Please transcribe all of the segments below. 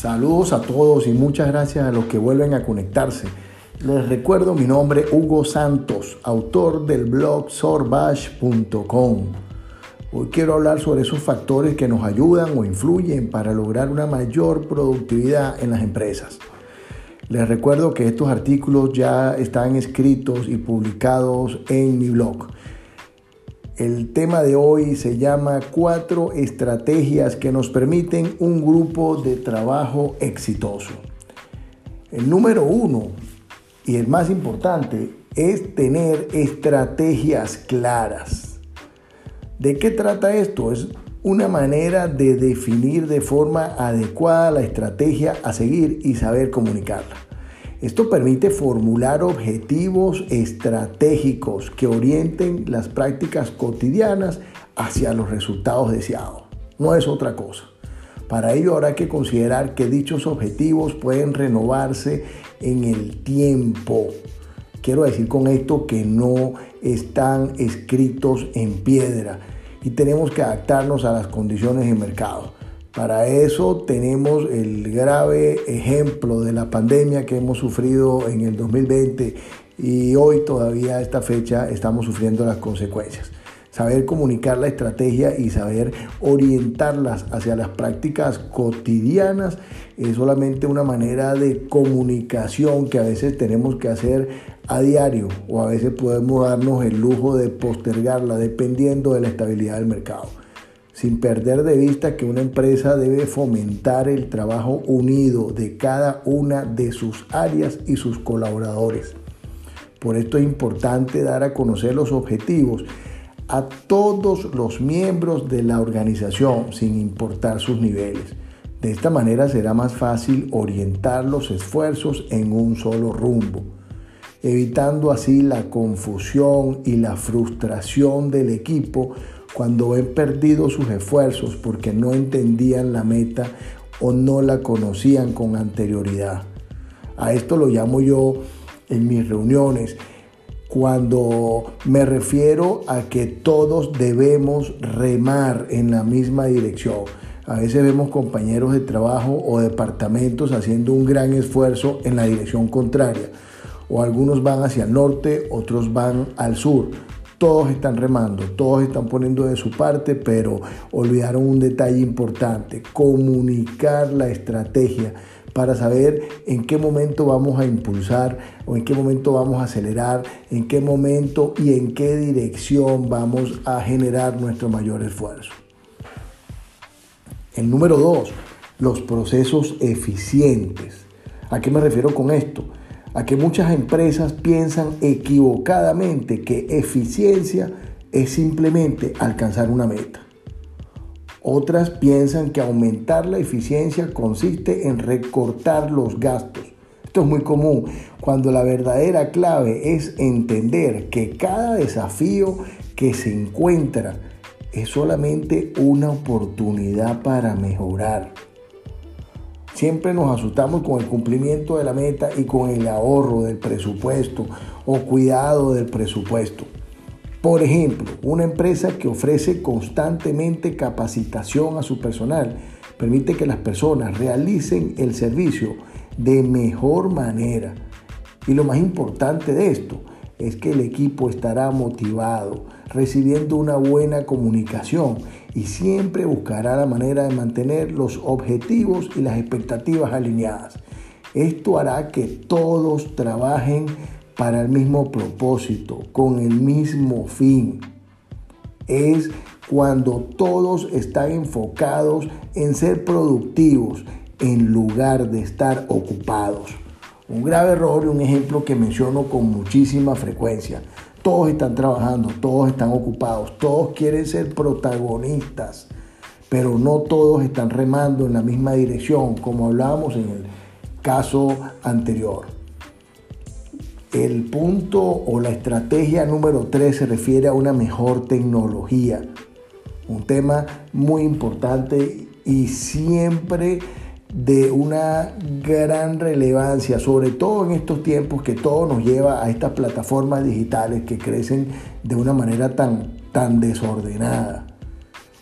Saludos a todos y muchas gracias a los que vuelven a conectarse. Les recuerdo mi nombre, Hugo Santos, autor del blog sorbash.com. Hoy quiero hablar sobre esos factores que nos ayudan o influyen para lograr una mayor productividad en las empresas. Les recuerdo que estos artículos ya están escritos y publicados en mi blog. El tema de hoy se llama cuatro estrategias que nos permiten un grupo de trabajo exitoso. El número uno y el más importante es tener estrategias claras. ¿De qué trata esto? Es una manera de definir de forma adecuada la estrategia a seguir y saber comunicarla. Esto permite formular objetivos estratégicos que orienten las prácticas cotidianas hacia los resultados deseados. No es otra cosa. Para ello habrá que considerar que dichos objetivos pueden renovarse en el tiempo. Quiero decir con esto que no están escritos en piedra y tenemos que adaptarnos a las condiciones de mercado. Para eso tenemos el grave ejemplo de la pandemia que hemos sufrido en el 2020 y hoy todavía a esta fecha estamos sufriendo las consecuencias. Saber comunicar la estrategia y saber orientarlas hacia las prácticas cotidianas es solamente una manera de comunicación que a veces tenemos que hacer a diario o a veces podemos darnos el lujo de postergarla dependiendo de la estabilidad del mercado sin perder de vista que una empresa debe fomentar el trabajo unido de cada una de sus áreas y sus colaboradores. Por esto es importante dar a conocer los objetivos a todos los miembros de la organización, sin importar sus niveles. De esta manera será más fácil orientar los esfuerzos en un solo rumbo, evitando así la confusión y la frustración del equipo cuando ven perdido sus esfuerzos porque no entendían la meta o no la conocían con anterioridad. A esto lo llamo yo en mis reuniones cuando me refiero a que todos debemos remar en la misma dirección. A veces vemos compañeros de trabajo o departamentos haciendo un gran esfuerzo en la dirección contraria. O algunos van hacia el norte, otros van al sur todos están remando, todos están poniendo de su parte, pero olvidaron un detalle importante, comunicar la estrategia para saber en qué momento vamos a impulsar o en qué momento vamos a acelerar, en qué momento y en qué dirección vamos a generar nuestro mayor esfuerzo. El número dos, los procesos eficientes. ¿A qué me refiero con esto? A que muchas empresas piensan equivocadamente que eficiencia es simplemente alcanzar una meta. Otras piensan que aumentar la eficiencia consiste en recortar los gastos. Esto es muy común cuando la verdadera clave es entender que cada desafío que se encuentra es solamente una oportunidad para mejorar. Siempre nos asustamos con el cumplimiento de la meta y con el ahorro del presupuesto o cuidado del presupuesto. Por ejemplo, una empresa que ofrece constantemente capacitación a su personal permite que las personas realicen el servicio de mejor manera. Y lo más importante de esto es que el equipo estará motivado, recibiendo una buena comunicación y siempre buscará la manera de mantener los objetivos y las expectativas alineadas. Esto hará que todos trabajen para el mismo propósito, con el mismo fin. Es cuando todos están enfocados en ser productivos en lugar de estar ocupados. Un grave error y un ejemplo que menciono con muchísima frecuencia. Todos están trabajando, todos están ocupados, todos quieren ser protagonistas, pero no todos están remando en la misma dirección, como hablábamos en el caso anterior. El punto o la estrategia número 3 se refiere a una mejor tecnología. Un tema muy importante y siempre de una gran relevancia, sobre todo en estos tiempos que todo nos lleva a estas plataformas digitales que crecen de una manera tan, tan desordenada.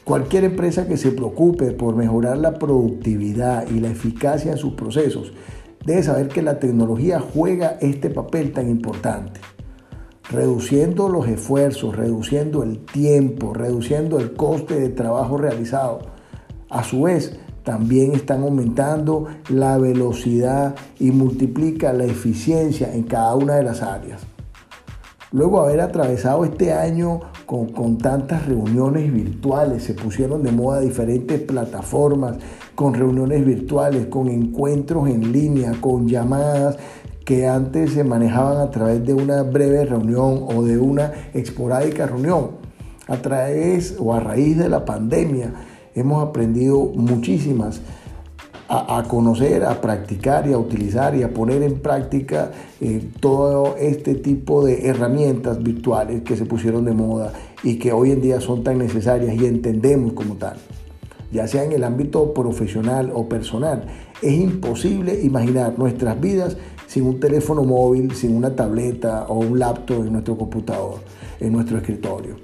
Cualquier empresa que se preocupe por mejorar la productividad y la eficacia en sus procesos debe saber que la tecnología juega este papel tan importante reduciendo los esfuerzos, reduciendo el tiempo, reduciendo el coste de trabajo realizado. A su vez, también están aumentando la velocidad y multiplica la eficiencia en cada una de las áreas. Luego haber atravesado este año con, con, tantas reuniones virtuales, se pusieron de moda diferentes plataformas con reuniones virtuales, con encuentros en línea, con llamadas que antes se manejaban a través de una breve reunión o de una esporádica reunión. A través o a raíz de la pandemia hemos aprendido muchísimas a, conocer, a practicar y a utilizar y a poner en práctica eh, todo este tipo de herramientas virtuales que se pusieron de moda y que hoy en día son tan necesarias y entendemos como tal ya sea en el ámbito profesional o personal. Es imposible imaginar nuestras vidas sin un teléfono móvil, sin una tableta o un laptop en nuestro computador, en nuestro escritorio.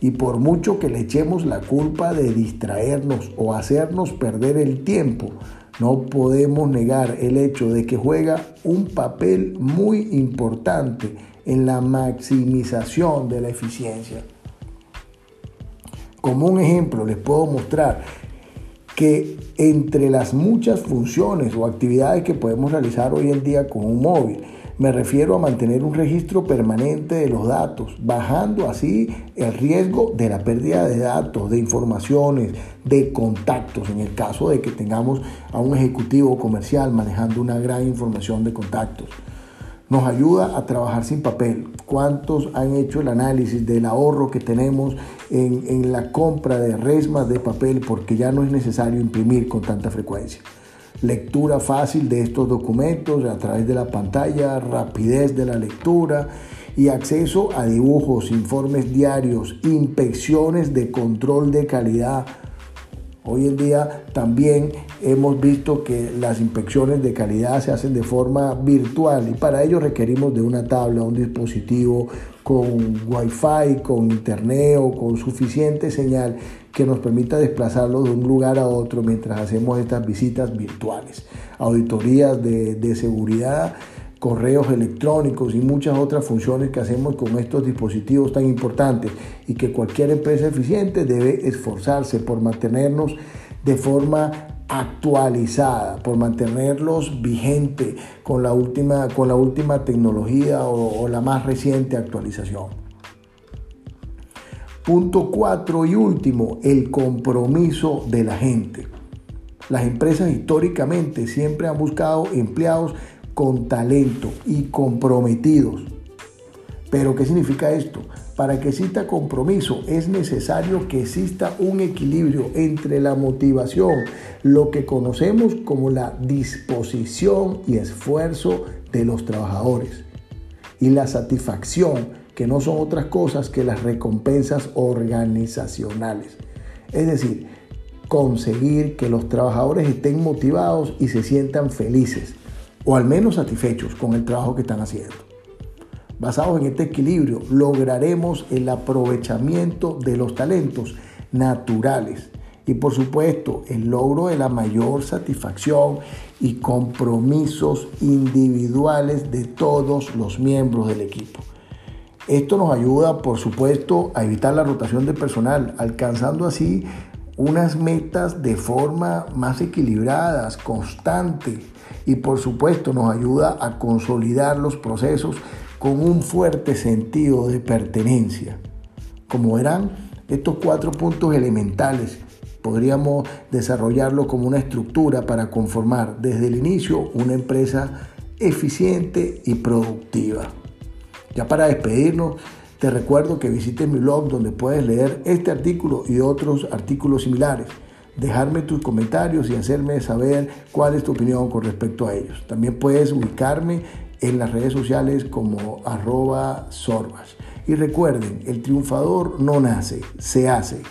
Y por mucho que le echemos la culpa de distraernos o hacernos perder el tiempo, no podemos negar el hecho de que juega un papel muy importante en la maximización de la eficiencia. Como un ejemplo les puedo mostrar que entre las muchas funciones o actividades que podemos realizar hoy en día con un móvil, me refiero a mantener un registro permanente de los datos, bajando así el riesgo de la pérdida de datos, de informaciones, de contactos, en el caso de que tengamos a un ejecutivo comercial manejando una gran información de contactos nos ayuda a trabajar sin papel. ¿Cuántos han hecho el análisis del ahorro que tenemos en, la compra de resmas de papel porque ya no es necesario imprimir con tanta frecuencia? Lectura fácil de estos documentos a través de la pantalla, rapidez de la lectura y acceso a dibujos, informes diarios, inspecciones de control de calidad. Hoy en día también hemos visto que las inspecciones de calidad se hacen de forma virtual y para ello requerimos de una tabla, un dispositivo con wifi, con internet o con suficiente señal que nos permita desplazarlo de un lugar a otro mientras hacemos estas visitas virtuales. Auditorías de, de seguridad correos electrónicos y muchas otras funciones que hacemos con estos dispositivos tan importantes y que cualquier empresa eficiente debe esforzarse por mantenernos de forma actualizada, por mantenerlos vigentes con la última, con la última tecnología o la más reciente actualización. Punto cuatro y último, el compromiso de la gente. Las empresas históricamente siempre han buscado empleados con talento y comprometidos. Pero ¿qué significa esto? Para que exista compromiso es necesario que exista un equilibrio entre la motivación, lo que conocemos como la disposición y esfuerzo de los trabajadores, y la satisfacción, que no son otras cosas que las recompensas organizacionales. Es decir, conseguir que los trabajadores estén motivados y se sientan felices o al menos satisfechos con el trabajo que están haciendo. Basados en este equilibrio, lograremos el aprovechamiento de los talentos naturales y por supuesto el logro de la mayor satisfacción y compromisos individuales de todos los miembros del equipo. Esto nos ayuda, por supuesto, a evitar la rotación de personal, alcanzando así unas metas de forma más equilibradas, constante y por supuesto nos ayuda a consolidar los procesos con un fuerte sentido de pertenencia. Como verán, estos cuatro puntos elementales podríamos desarrollarlo como una estructura para conformar desde el inicio una empresa eficiente y productiva. Ya para despedirnos, te recuerdo que visites mi blog donde puedes leer este artículo y otros artículos similares. Dejarme tus comentarios y hacerme saber cuál es tu opinión con respecto a ellos. También puedes ubicarme en las redes sociales como arroba sorbas. Y recuerden, el triunfador no nace, se hace.